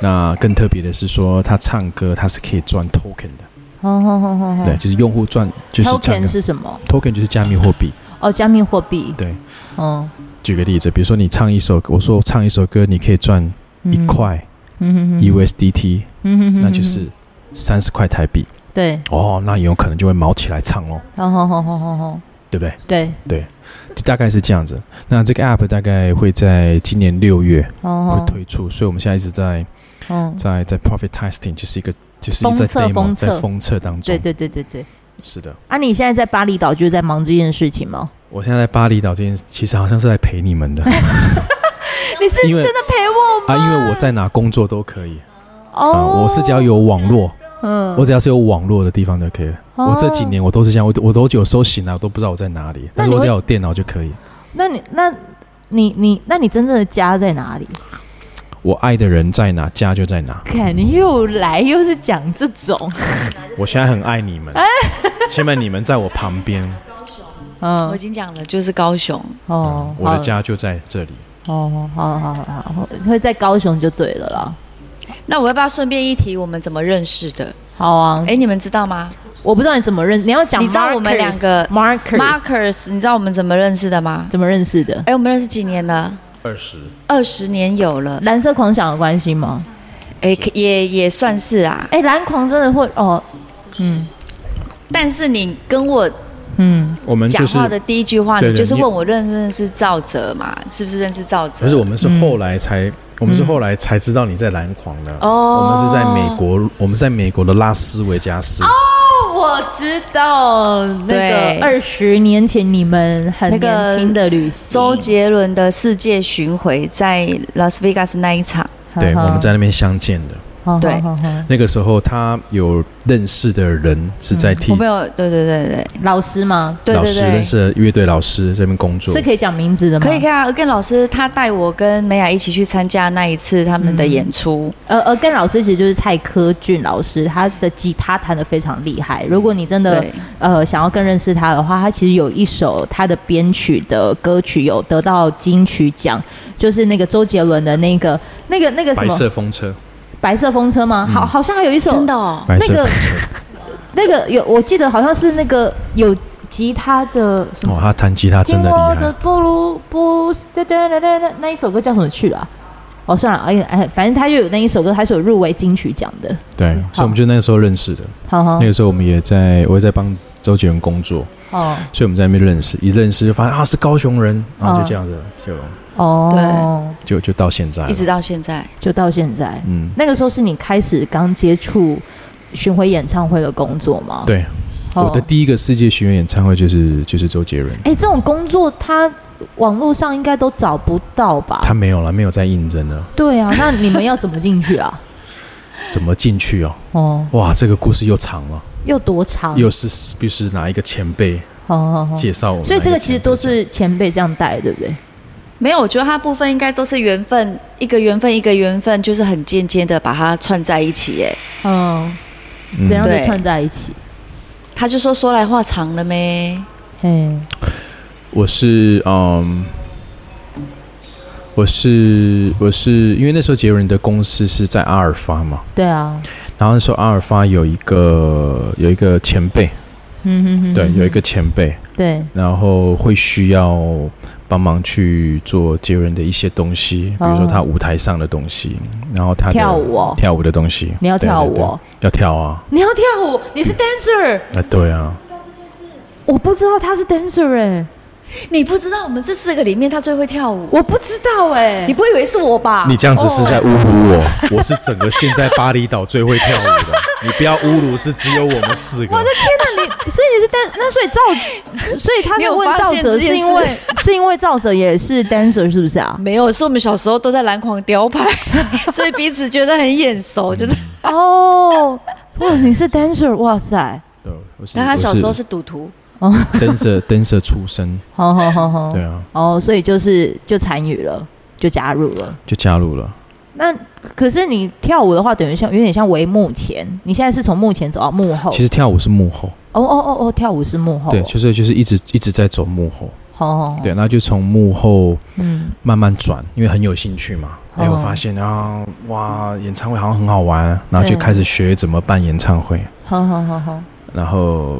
[SPEAKER 5] 那更特别的是说，他唱歌他是可以赚 token 的。好好好好对，就是用户赚就是
[SPEAKER 1] token 是什么
[SPEAKER 5] ？token 就是加密货币。
[SPEAKER 1] 哦，加密货币。
[SPEAKER 5] 对。嗯。举个例子，比如说你唱一首歌，我说我唱一首歌，你可以赚一块 USDT，那就是三十块台币。
[SPEAKER 1] 对。
[SPEAKER 5] 哦，那有可能就会毛起来唱哦。好好好好好好。对不对？
[SPEAKER 1] 对
[SPEAKER 5] 对，就大概是这样子。那这个 app 大概会在今年六月会推出，所以我们现在一直在在在 profit testing，就是一个就是在 demo 在封测当中。
[SPEAKER 1] 对对对对对，
[SPEAKER 5] 是的。
[SPEAKER 1] 啊，你现在在巴厘岛就是在忙这件事情吗？
[SPEAKER 5] 我现在在巴厘岛这件事，其实好像是来陪你们的。
[SPEAKER 1] 你是真的陪我吗？
[SPEAKER 5] 啊，因为我在哪工作都可以。哦，我是只要有网络。嗯，我只要是有网络的地方就可以。哦、我这几年我都是这样，我我都有时候醒来我都不知道我在哪里，但是我只要有电脑就可以。
[SPEAKER 1] 那你那你你那你真正的家在哪里？
[SPEAKER 5] 我爱的人在哪，家就在哪。
[SPEAKER 1] 看你又来又是讲这种，
[SPEAKER 5] 我现在很爱你们，现在你们在我旁边。
[SPEAKER 4] 嗯，我已经讲了，就是高雄
[SPEAKER 5] 哦、嗯，我的家就在这里。
[SPEAKER 1] 哦，好好好好，会在高雄就对了啦。
[SPEAKER 4] 那我要不要顺便一提，我们怎么认识的？
[SPEAKER 1] 好啊，
[SPEAKER 4] 哎，你们知道吗？
[SPEAKER 1] 我不知道你怎么认，你要讲。
[SPEAKER 4] 你知道我们两个
[SPEAKER 1] Markers
[SPEAKER 4] Markers，你知道我们怎么认识的吗？
[SPEAKER 1] 怎么认识的？
[SPEAKER 4] 哎，我们认识几年了？
[SPEAKER 5] 二十，
[SPEAKER 4] 二十年有了。
[SPEAKER 1] 蓝色狂想的关系吗？
[SPEAKER 4] 哎，也也算是啊。
[SPEAKER 1] 哎，蓝狂真的会哦，嗯。
[SPEAKER 4] 但是你跟我。
[SPEAKER 5] 嗯，我们
[SPEAKER 4] 讲话的第一句话，你就是问我认不认识赵哲嘛？是不是认识赵哲？
[SPEAKER 5] 可是我们是后来才，我们是后来才知道你在蓝狂的。哦，我们是在美国，我们在美国的拉斯维加斯。
[SPEAKER 1] 哦，我知道，那个二十年前你们很年轻的旅行，
[SPEAKER 4] 周杰伦的世界巡回在拉斯维加斯那一场，
[SPEAKER 5] 对，我们在那边相见的。
[SPEAKER 4] 对，
[SPEAKER 5] 那个时候他有认识的人是在替、
[SPEAKER 4] 嗯、我没有，对对对对，
[SPEAKER 1] 老师吗？
[SPEAKER 4] 对对对，
[SPEAKER 5] 老师认识的乐队老师这边工作，
[SPEAKER 1] 是可以讲名字的吗？
[SPEAKER 4] 可以可以啊，跟老师他带我跟美雅一起去参加那一次他们的演出。呃、
[SPEAKER 1] 嗯，而跟老师其实就是蔡科俊老师，他的吉他弹得非常厉害。如果你真的呃想要更认识他的话，他其实有一首他的编曲的歌曲有得到金曲奖，就是那个周杰伦的那个那个那个什么
[SPEAKER 5] 白色风车。
[SPEAKER 1] 白色风车吗？好，好像还有一首
[SPEAKER 4] 真的哦，
[SPEAKER 1] 那个那个有，我记得好像是那个有吉他的什么？
[SPEAKER 5] 哦，他弹吉他真的厉害。
[SPEAKER 1] 那一首歌叫什么去了？哦，算了，哎哎，反正他就有那一首歌，他是有入围金曲奖的。
[SPEAKER 5] 对，所以我们就那个时候认识的。好，那个时候我们也在，我也在帮周杰伦工作。哦，所以我们在那边认识，一认识就发现啊是高雄人，然后就这样子就。
[SPEAKER 1] 哦，
[SPEAKER 5] 对，就就到现在，
[SPEAKER 4] 一直到现在，
[SPEAKER 1] 就到现在。嗯，那个时候是你开始刚接触巡回演唱会的工作吗？
[SPEAKER 5] 对，我的第一个世界巡回演唱会就是就是周杰伦。
[SPEAKER 1] 哎，这种工作他网络上应该都找不到吧？
[SPEAKER 5] 他没有了，没有在应征了。
[SPEAKER 1] 对啊，那你们要怎么进去啊？
[SPEAKER 5] 怎么进去哦？哦，哇，这个故事又长了，
[SPEAKER 1] 又多长？
[SPEAKER 5] 又是必须哪一个前辈？哦，介绍我们。
[SPEAKER 1] 所以这个其实都是前辈这样带，对不对？
[SPEAKER 4] 没有，我觉得它部分应该都是缘分，一个缘分一个缘分，就是很间接的把它串在一起，耶。嗯，
[SPEAKER 1] 怎样的串在一起？
[SPEAKER 4] 他就说说来话长了咩？
[SPEAKER 5] 嘿，我是嗯，我是我是因为那时候杰伦的公司是在阿尔法嘛，
[SPEAKER 1] 对啊，
[SPEAKER 5] 然后那时候阿尔法有一个有一个前辈，嗯哼哼，对，有一个前辈，
[SPEAKER 1] 对，
[SPEAKER 5] 然后会需要。帮忙去做杰伦的一些东西，比如说他舞台上的东西，然后他
[SPEAKER 1] 跳舞哦，
[SPEAKER 5] 跳舞的东西，
[SPEAKER 1] 你要跳舞哦，
[SPEAKER 5] 要跳啊，
[SPEAKER 1] 你要跳舞，你是 dancer，
[SPEAKER 5] 啊对啊，
[SPEAKER 1] 我不知道他是 dancer 哎。
[SPEAKER 4] 你不知道我们这四个里面他最会跳舞？
[SPEAKER 1] 我不知道哎、欸，
[SPEAKER 4] 你不会以为是我吧？
[SPEAKER 5] 你这样子是在侮辱我，我是整个现在巴厘岛最会跳舞的。你不要侮辱，是只有我们四个。
[SPEAKER 1] 我的天哪，你所以你是 dan 那所以赵，所以他就问赵哲是因为 是因为赵哲也是 dancer 是不是啊？
[SPEAKER 4] 没有，是我们小时候都在篮狂雕牌，所以彼此觉得很眼熟，就是。
[SPEAKER 1] 哦，哇，你是 dancer，哇塞，对
[SPEAKER 4] 但他小时候是赌徒。
[SPEAKER 5] 哦，dancer dancer 出身，好好好好，对啊，
[SPEAKER 1] 哦，所以就是就参与了，就加入了，
[SPEAKER 5] 就加入了。
[SPEAKER 1] 那可是你跳舞的话，等于像有点像为幕前，你现在是从幕前走到幕后。
[SPEAKER 5] 其实跳舞是幕后。
[SPEAKER 1] 哦哦哦哦，跳舞是幕后。
[SPEAKER 5] 对，就是就是一直一直在走幕后。哦。对，那就从幕后嗯慢慢转，因为很有兴趣嘛，哎，我发现啊，哇，演唱会好像很好玩，然后就开始学怎么办演唱会。好好好好。然后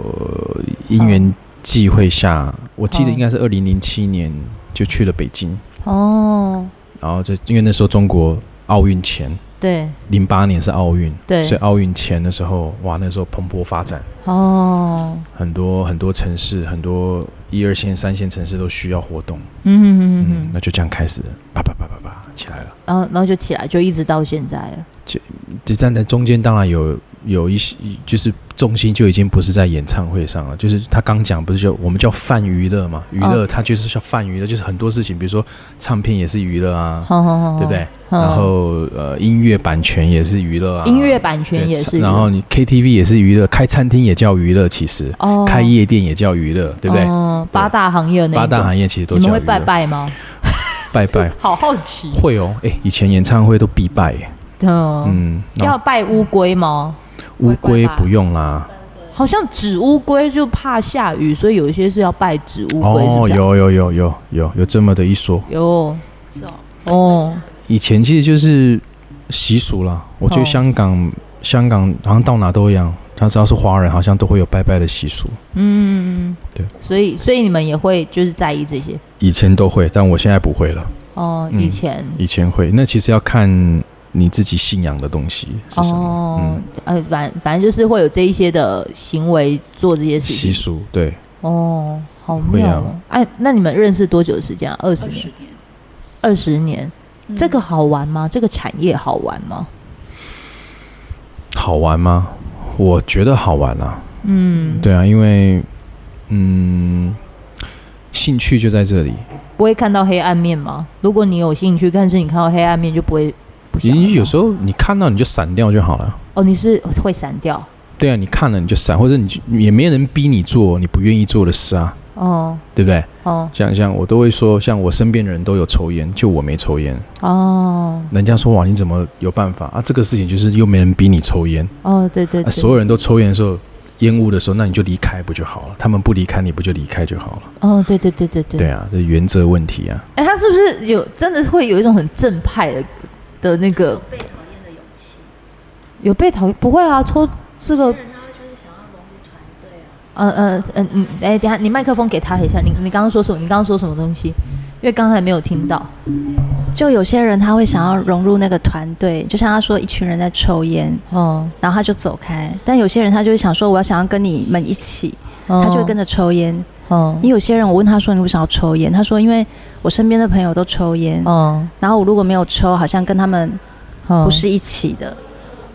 [SPEAKER 5] 因缘际会下，哦、我记得应该是二零零七年就去了北京。哦。然后就因为那时候中国奥运前，
[SPEAKER 1] 对，
[SPEAKER 5] 零八年是奥运，
[SPEAKER 1] 对，
[SPEAKER 5] 所以奥运前的时候，哇，那时候蓬勃发展。哦。很多很多城市，很多一二线、三线城市都需要活动。嗯嗯，那就这样开始了，啪啪啪啪啪起来了。
[SPEAKER 1] 然后然后就起来，就一直到现在了。
[SPEAKER 5] 就就站在中间，当然有有一些就是。重心就已经不是在演唱会上了，就是他刚讲不是就我们叫泛娱乐嘛？娱乐它就是叫泛娱乐，就是很多事情，比如说唱片也是娱乐啊，对不对？然后呃，音乐版权也是娱乐啊，
[SPEAKER 1] 音乐版权也是，
[SPEAKER 5] 然后你 KTV 也是娱乐，开餐厅也叫娱乐，其实哦开夜店也叫娱乐，对不对？
[SPEAKER 1] 八大行业那
[SPEAKER 5] 八大行业其实都叫。
[SPEAKER 1] 你们会拜拜吗？
[SPEAKER 5] 拜拜，
[SPEAKER 1] 好好奇。
[SPEAKER 5] 会哦，哎，以前演唱会都必拜，
[SPEAKER 1] 嗯，要拜乌龟吗？
[SPEAKER 5] 乌龟不用啦，
[SPEAKER 1] 好像纸乌龟就怕下雨，所以有一些是要拜纸乌龟。
[SPEAKER 5] 哦，有有有有有有这么的一说，
[SPEAKER 1] 有是哦哦。
[SPEAKER 5] 以前其实就是习俗啦，我觉得香港香港好像到哪都一样，他只要是华人，好像都会有拜拜的习俗。嗯，对，
[SPEAKER 1] 所以所以你们也会就是在意这些？
[SPEAKER 5] 以前都会，但我现在不会了。
[SPEAKER 1] 哦，以前
[SPEAKER 5] 以前会，那其实要看。你自己信仰的东西是什么？哦，嗯，
[SPEAKER 1] 呃，反反正就是会有这一些的行为做这些事情。
[SPEAKER 5] 习俗对。
[SPEAKER 1] 哦，好妙哦！哎，那你们认识多久的时间啊？二十年。二十年，这个好玩吗？这个产业好玩吗？
[SPEAKER 5] 好玩吗？我觉得好玩啊。嗯，对啊，因为嗯，兴趣就在这里。
[SPEAKER 1] 不会看到黑暗面吗？如果你有兴趣，但是你看到黑暗面就不会。
[SPEAKER 5] 你有时候你看到你就闪掉就好了。
[SPEAKER 1] 哦，你是会闪掉？
[SPEAKER 5] 对啊，你看了你就闪，或者你也没人逼你做你不愿意做的事啊。哦，对不对？哦，像像我都会说，像我身边的人都有抽烟，就我没抽烟。哦，人家说哇，你怎么有办法啊？这个事情就是又没人逼你抽烟。
[SPEAKER 1] 哦，对对，对。
[SPEAKER 5] 所有人都抽烟的时候，烟雾的时候，那你就离开不就好了？他们不离开，你不就离开就好了？
[SPEAKER 1] 哦，对对对对对。
[SPEAKER 5] 对啊，这原则问题啊。
[SPEAKER 1] 哎，他是不是有真的会有一种很正派的？的那个被讨厌的勇气，有被讨厌不会啊？抽这个，嗯嗯嗯嗯，哎，等下你麦克风给他一下，你你刚刚说什么？你刚刚说什么东西？因为刚才没有听到。
[SPEAKER 2] 就有些人他会想要融入那个团队，就像他说一群人在抽烟，嗯，然后他就走开。但有些人他就会想说，我要想要跟你们一起，他就会跟着抽烟。嗯，你有些人我问他说，你为什么要抽烟？他说因为。我身边的朋友都抽烟，嗯，然后我如果没有抽，好像跟他们不是一起的，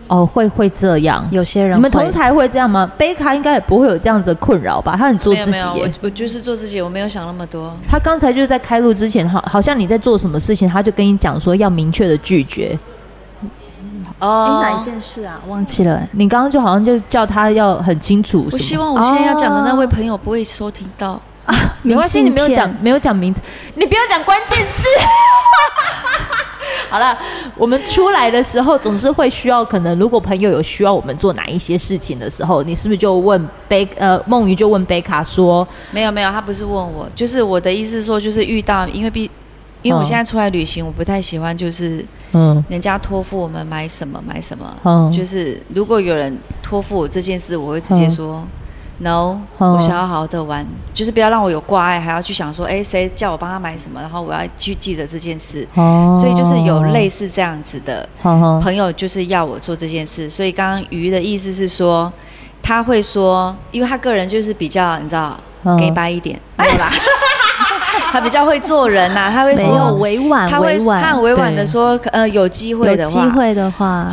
[SPEAKER 1] 哦，会会这样。
[SPEAKER 2] 有些人，
[SPEAKER 1] 你们同才会这样吗？贝卡应该也不会有这样子的困扰吧？他很做自己，
[SPEAKER 4] 没有，没有，我我就是做自己，我没有想那么多。
[SPEAKER 1] 他刚才就是在开录之前，好，好像你在做什么事情，他就跟你讲说要明确的拒绝。
[SPEAKER 2] 哦，哪一件事啊？忘记了。
[SPEAKER 1] 你刚刚就好像就叫他要很清楚。
[SPEAKER 4] 我希望我现在要讲的那位朋友不会收听到。
[SPEAKER 1] 没关系，你没有讲，没有讲名字，你不要讲关键字。好了，我们出来的时候总是会需要，可能如果朋友有需要我们做哪一些事情的时候，你是不是就问贝呃梦鱼就问贝卡说？
[SPEAKER 4] 没有没有，他不是问我，就是我的意思说，就是遇到，因为毕，因为我现在出来旅行，我不太喜欢就是嗯，人家托付我们买什么买什么，嗯，就是如果有人托付我这件事，我会直接说。嗯 No，、oh. 我想要好好的玩，就是不要让我有挂碍，还要去想说，哎，谁叫我帮他买什么，然后我要去记着这件事。Oh. 所以就是有类似这样子的朋友，就是要我做这件事。所以刚刚鱼的意思是说，他会说，因为他个人就是比较，你知道，给白一点，对吧？他比较会做人呐，他会说
[SPEAKER 2] 委婉，他会
[SPEAKER 4] 他很委婉的说，呃，有机会的话，
[SPEAKER 2] 有机会的话，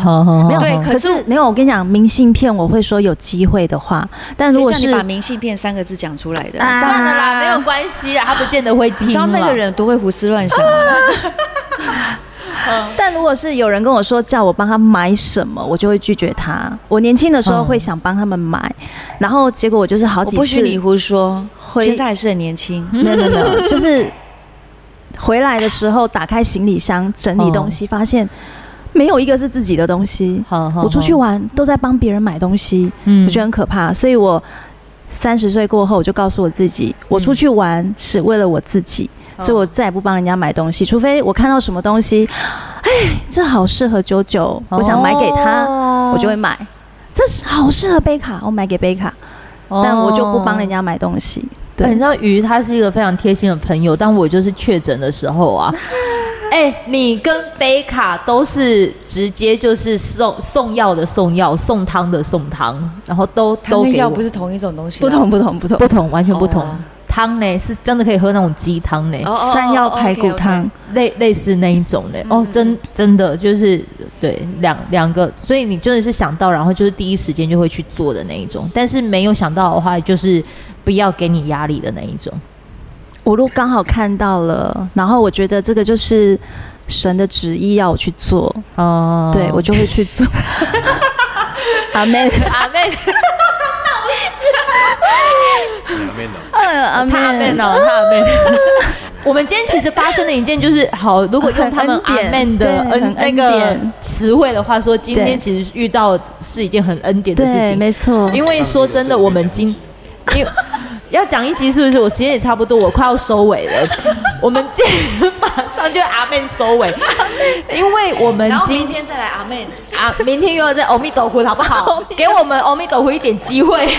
[SPEAKER 4] 没有对，可是
[SPEAKER 2] 没有。我跟你讲，明信片我会说有机会的话，但如果是
[SPEAKER 4] 你把明信片三个字讲出来的，
[SPEAKER 1] 算了啦，没有关系啊，他不见得会听。
[SPEAKER 4] 你知道那个人多会胡思乱想吗？
[SPEAKER 2] 但如果是有人跟我说叫我帮他买什么，我就会拒绝他。我年轻的时候会想帮他们买，然后结果我就是好几次。
[SPEAKER 4] 不许你胡说。现在还是很年轻，
[SPEAKER 2] 没有没有，就是回来的时候打开行李箱整理东西，发现没有一个是自己的东西。我出去玩都在帮别人买东西，我觉得很可怕。所以我三十岁过后，我就告诉我自己，我出去玩是为了我自己，所以我再也不帮人家买东西，除非我看到什么东西，哎，这好适合九九，我想买给他，我就会买。这是好适合贝卡，我买给贝卡，但我就不帮人家买东西。对、欸，你
[SPEAKER 1] 知道鱼他是一个非常贴心的朋友，但我就是确诊的时候啊，哎、欸，你跟贝卡都是直接就是送送药的送药，送汤的送汤，然后都都给我。
[SPEAKER 4] 药不是同一种东西，
[SPEAKER 2] 不同不同不同
[SPEAKER 1] 不同，完全不同。Oh. 汤汤呢，是真的可以喝那种鸡汤呢，
[SPEAKER 2] 山药排骨汤，
[SPEAKER 1] 类类似那一种呢。哦，真真的就是对两两个，所以你真的是想到，然后就是第一时间就会去做的那一种。但是没有想到的话，就是不要给你压力的那一种。
[SPEAKER 2] 我都刚好看到了，然后我觉得这个就是神的旨意要我去做，哦，对我就会去做。阿妹，阿妹。
[SPEAKER 1] 嗯，阿妹。哦，他阿妹。我们今天其实发生了一件就是，好，如果用他们 阿妹的恩那个词汇的话说，今天其实遇到是一件很恩典的事情，
[SPEAKER 2] 没错。
[SPEAKER 1] 因为说真的，我们今因为要讲一集是不是？我时间也差不多，我快要收尾了。我们今天马上就阿妹收尾，因为我们今
[SPEAKER 4] 天再来阿妹
[SPEAKER 1] 啊，明天又要在欧米斗湖，好不好？给我们欧米斗湖一点机会。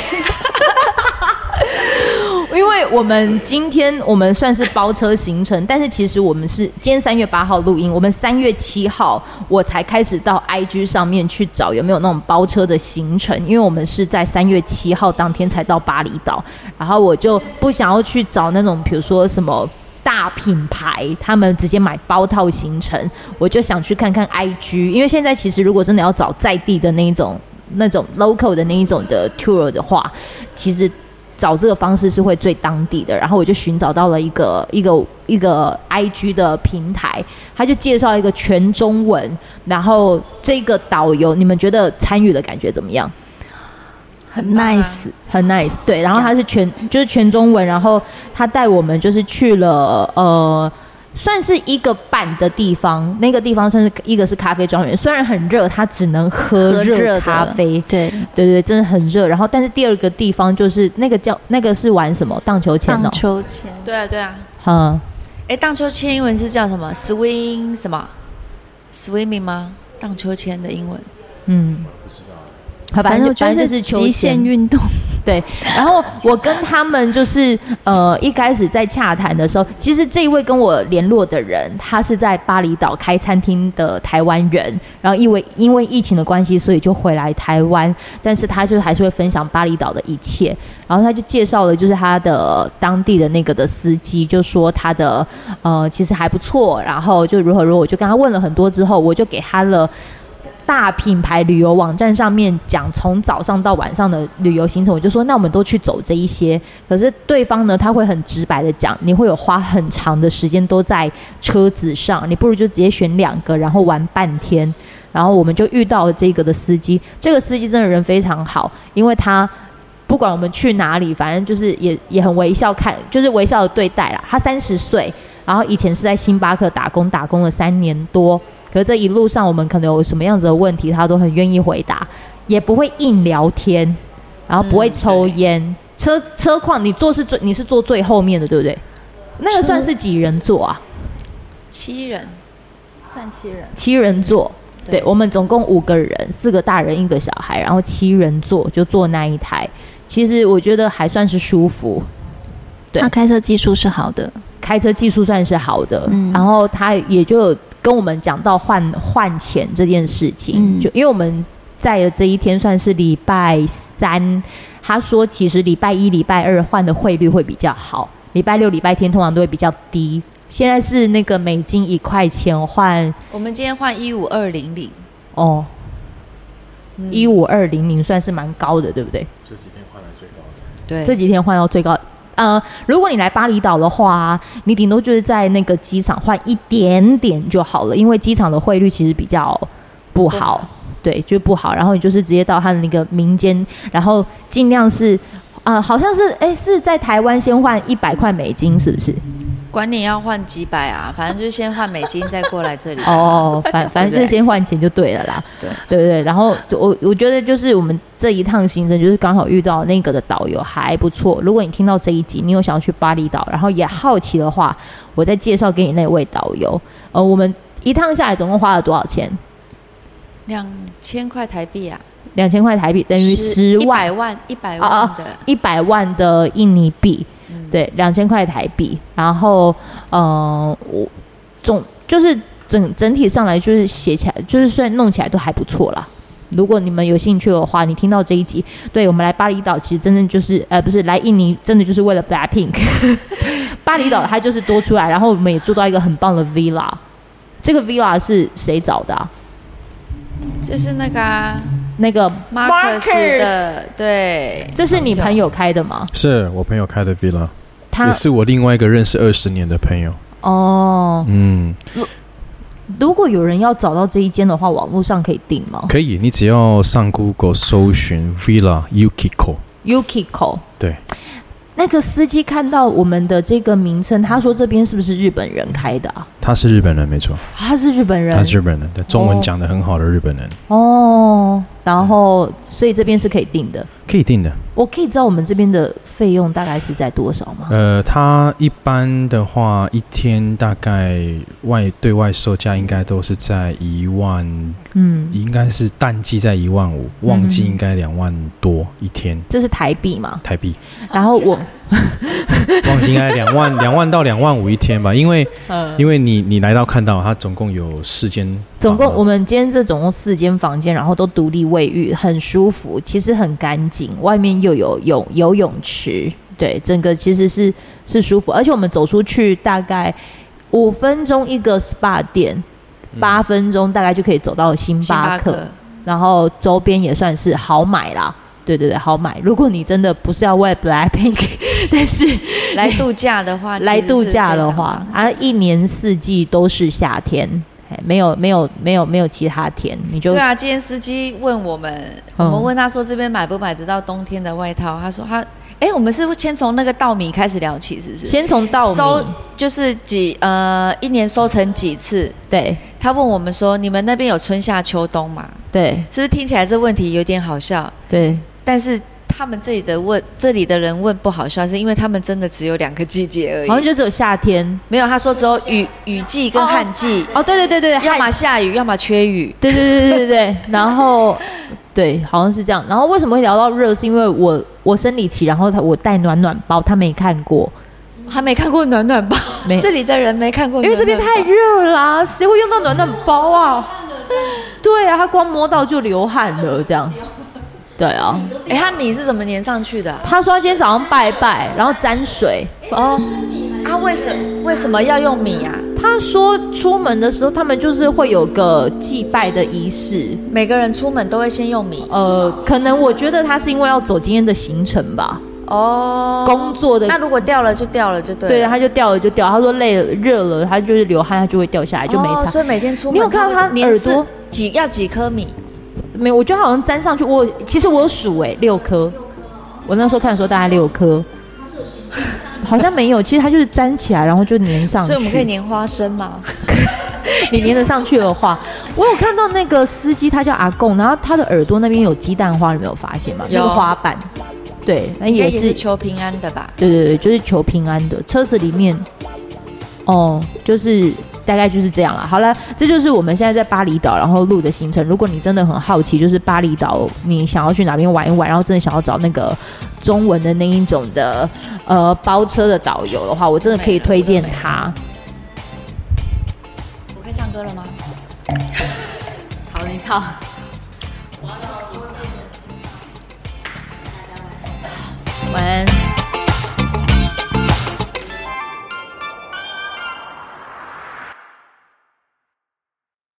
[SPEAKER 1] 因为我们今天我们算是包车行程，但是其实我们是今天三月八号录音，我们三月七号我才开始到 IG 上面去找有没有那种包车的行程，因为我们是在三月七号当天才到巴厘岛，然后我就不想要去找那种比如说什么大品牌，他们直接买包套行程，我就想去看看 IG，因为现在其实如果真的要找在地的那一种那种 local 的那一种的 tour 的话，其实。找这个方式是会最当地的，然后我就寻找到了一个一个一个 IG 的平台，他就介绍一个全中文，然后这个导游你们觉得参与的感觉怎么样？
[SPEAKER 2] 很 nice，
[SPEAKER 1] 很 nice，对，然后他是全就是全中文，然后他带我们就是去了呃。算是一个半的地方，那个地方算是一个是咖啡庄园，虽然很热，它只能喝热咖啡。
[SPEAKER 2] 对
[SPEAKER 1] 对对，真的很热。然后，但是第二个地方就是那个叫那个是玩什么荡秋千哦？
[SPEAKER 2] 荡秋千。
[SPEAKER 4] 对啊对啊。
[SPEAKER 1] 嗯。
[SPEAKER 4] 哎，荡秋千英文是叫什么？Swing 什么？Swimming 吗？荡秋千的英文？嗯。
[SPEAKER 1] 好吧反正就是极限运动，对。然后我跟他们就是呃一开始在洽谈的时候，其实这一位跟我联络的人，他是在巴厘岛开餐厅的台湾人，然后因为因为疫情的关系，所以就回来台湾，但是他就还是会分享巴厘岛的一切。然后他就介绍了就是他的当地的那个的司机，就说他的呃其实还不错，然后就如何如何，我就跟他问了很多之后，我就给他了。大品牌旅游网站上面讲从早上到晚上的旅游行程，我就说那我们都去走这一些。可是对方呢，他会很直白的讲，你会有花很长的时间都在车子上，你不如就直接选两个，然后玩半天。然后我们就遇到了这个的司机，这个司机真的人非常好，因为他不管我们去哪里，反正就是也也很微笑看，就是微笑的对待啦。他三十岁，然后以前是在星巴克打工，打工了三年多。可是这一路上，我们可能有什么样子的问题，他都很愿意回答，也不会硬聊天，然后不会抽烟。嗯、车车况你坐是最你是坐最后面的，对不对？那个算是几人座啊？
[SPEAKER 4] 七人，
[SPEAKER 2] 算七人。
[SPEAKER 1] 七人座，对，对我们总共五个人，四个大人一个小孩，然后七人座就坐那一台。其实我觉得还算是舒服。对，
[SPEAKER 2] 他开车技术是好的，
[SPEAKER 1] 开车技术算是好的，嗯、然后他也就。跟我们讲到换换钱这件事情，就因为我们在的这一天算是礼拜三，他说其实礼拜一、礼拜二换的汇率会比较好，礼拜六、礼拜天通常都会比较低。现在是那个美金一块钱换，
[SPEAKER 4] 我们今天换一五二零零
[SPEAKER 1] 哦，一五二零零算是蛮高的，对不对？
[SPEAKER 5] 这几天换到最高的，
[SPEAKER 1] 对，这几天换到最高。呃，如果你来巴厘岛的话，你顶多就是在那个机场换一点点就好了，因为机场的汇率其实比较不好，对，就不好。然后你就是直接到他的那个民间，然后尽量是，呃，好像是，哎，是在台湾先换一百块美金，是不是？
[SPEAKER 4] 管你要换几百啊，反正就是先换美金再过来这里。
[SPEAKER 1] 哦，反 反正就是先换钱就对了啦。对对对，然后我我觉得就是我们这一趟行程就是刚好遇到那个的导游还不错。如果你听到这一集，你有想要去巴厘岛，然后也好奇的话，我再介绍给你那位导游。呃，我们一趟下来总共花了多少钱？
[SPEAKER 4] 两千块台币啊。
[SPEAKER 1] 两千块台币等于十万，
[SPEAKER 4] 一百万一百万的
[SPEAKER 1] 一百万的印尼币。对，两千块台币，然后，嗯、呃，我总就是整整体上来就是写起来，就是虽然弄起来都还不错啦。如果你们有兴趣的话，你听到这一集，对，我们来巴厘岛，其实真的就是，呃，不是来印尼，真的就是为了 Blackpink。巴厘岛它就是多出来，然后我们也住到一个很棒的 villa。这个 villa 是谁找的啊？
[SPEAKER 4] 就是那个、啊、
[SPEAKER 1] 那个
[SPEAKER 4] Marcus 的，对，
[SPEAKER 1] 这是你朋友开的吗？
[SPEAKER 5] 是我朋友开的 villa，他也是我另外一个认识二十年的朋友。
[SPEAKER 1] 哦，嗯。如果有人要找到这一间的话，网络上可以订吗？
[SPEAKER 5] 可以，你只要上 Google 搜寻 Villa Yukiko。
[SPEAKER 1] Yukiko。
[SPEAKER 5] 对。
[SPEAKER 1] 那个司机看到我们的这个名称，他说这边是不是日本人开的啊？
[SPEAKER 5] 他是日本人，没错。
[SPEAKER 1] 他是日本人。
[SPEAKER 5] 他是日本人，对，中文讲的很好的日本人。
[SPEAKER 1] 哦。然后，所以这边是可以定的。
[SPEAKER 5] 可以定的。
[SPEAKER 1] 我可以知道我们这边的费用大概是在多少吗？
[SPEAKER 5] 呃，他一般的话，一天大概外对外售价应该都是在一万，嗯，应该是淡季在一万五，旺季应该两万多一天。
[SPEAKER 1] 这是台币吗？
[SPEAKER 5] 台币。
[SPEAKER 1] 然后我。
[SPEAKER 5] 旺季应该两万两万到两万五一天吧，因为，嗯、因为你你来到看到它总共有四间，
[SPEAKER 1] 总共我们今天这总共四间房间，然后都独立卫浴，很舒服，其实很干净，外面又有泳游泳池，对，整个其实是是舒服，而且我们走出去大概五分钟一个 SPA 店，八分钟大概就可以走到星巴克，巴克。然后周边也算是好买啦。对对对，好买。如果你真的不是要为 Blackpink，但是
[SPEAKER 4] 来度假的话，
[SPEAKER 1] 来度假的话，啊，一年四季都是夏天，没有没有没有没有其他天，你就
[SPEAKER 4] 对啊。今天司机问我们，嗯、我们问他说这边买不买得到冬天的外套？他说他，哎，我们是不是先从那个稻米开始聊起？是不是？
[SPEAKER 1] 先从稻米
[SPEAKER 4] 收，就是几呃一年收成几次？
[SPEAKER 1] 对。
[SPEAKER 4] 他问我们说，你们那边有春夏秋冬吗？
[SPEAKER 1] 对。
[SPEAKER 4] 是不是听起来这问题有点好笑？
[SPEAKER 1] 对。
[SPEAKER 4] 但是他们这里的问，这里的人问不好笑，是因为他们真的只有两个季节而已，
[SPEAKER 1] 好像就只有夏天。
[SPEAKER 4] 没有，他说只有雨雨季跟旱季。
[SPEAKER 1] 哦，对对对对，
[SPEAKER 4] 要么下雨，要么缺雨。
[SPEAKER 1] 对对对对对对。然后，对，好像是这样。然后为什么会聊到热？是因为我我生理期，然后他我带暖暖包，他没看过，
[SPEAKER 4] 还没看过暖暖包。没，这里的人没看过暖暖包，
[SPEAKER 1] 因为这边太热啦，谁会用到暖暖包啊？对啊，他光摸到就流汗了，这样。对啊，
[SPEAKER 4] 哎，他米是怎么粘上去的？
[SPEAKER 1] 他说他今天早上拜拜，然后沾水。
[SPEAKER 4] 哦，啊，为什为什么要用米啊？
[SPEAKER 1] 他说出门的时候，他们就是会有个祭拜的仪式，
[SPEAKER 4] 每个人出门都会先用米。
[SPEAKER 1] 呃，可能我觉得他是因为要走今天的行程吧。哦，工作的。
[SPEAKER 4] 那如果掉了就掉了就对。
[SPEAKER 1] 对，他就掉了就掉。他说累了热了，他就是流汗，他就会掉下来，就没差。
[SPEAKER 4] 所以每天出门，
[SPEAKER 1] 你有看到他耳朵
[SPEAKER 4] 几要几颗米？
[SPEAKER 1] 没有，我觉得好像粘上去。我其实我有数哎，六颗。我那时候看的时候大概六颗。好像没有，其实它就是粘起来，然后就粘上去。
[SPEAKER 4] 所以我们可以粘花生吗？
[SPEAKER 1] 你粘得上去的话，我有看到那个司机，他叫阿贡，然后他的耳朵那边有鸡蛋花，你没有发现吗？有那个花瓣。对，那也是，
[SPEAKER 4] 也是求平安的吧？
[SPEAKER 1] 对对对，就是求平安的。车子里面，哦，就是。大概就是这样了。好了，这就是我们现在在巴厘岛然后录的行程。如果你真的很好奇，就是巴厘岛你想要去哪边玩一玩，然后真的想要找那个中文的那一种的呃包车的导游的话，我真的可以推荐他。
[SPEAKER 4] 我可以唱歌了吗？
[SPEAKER 1] 好，你唱。晚安。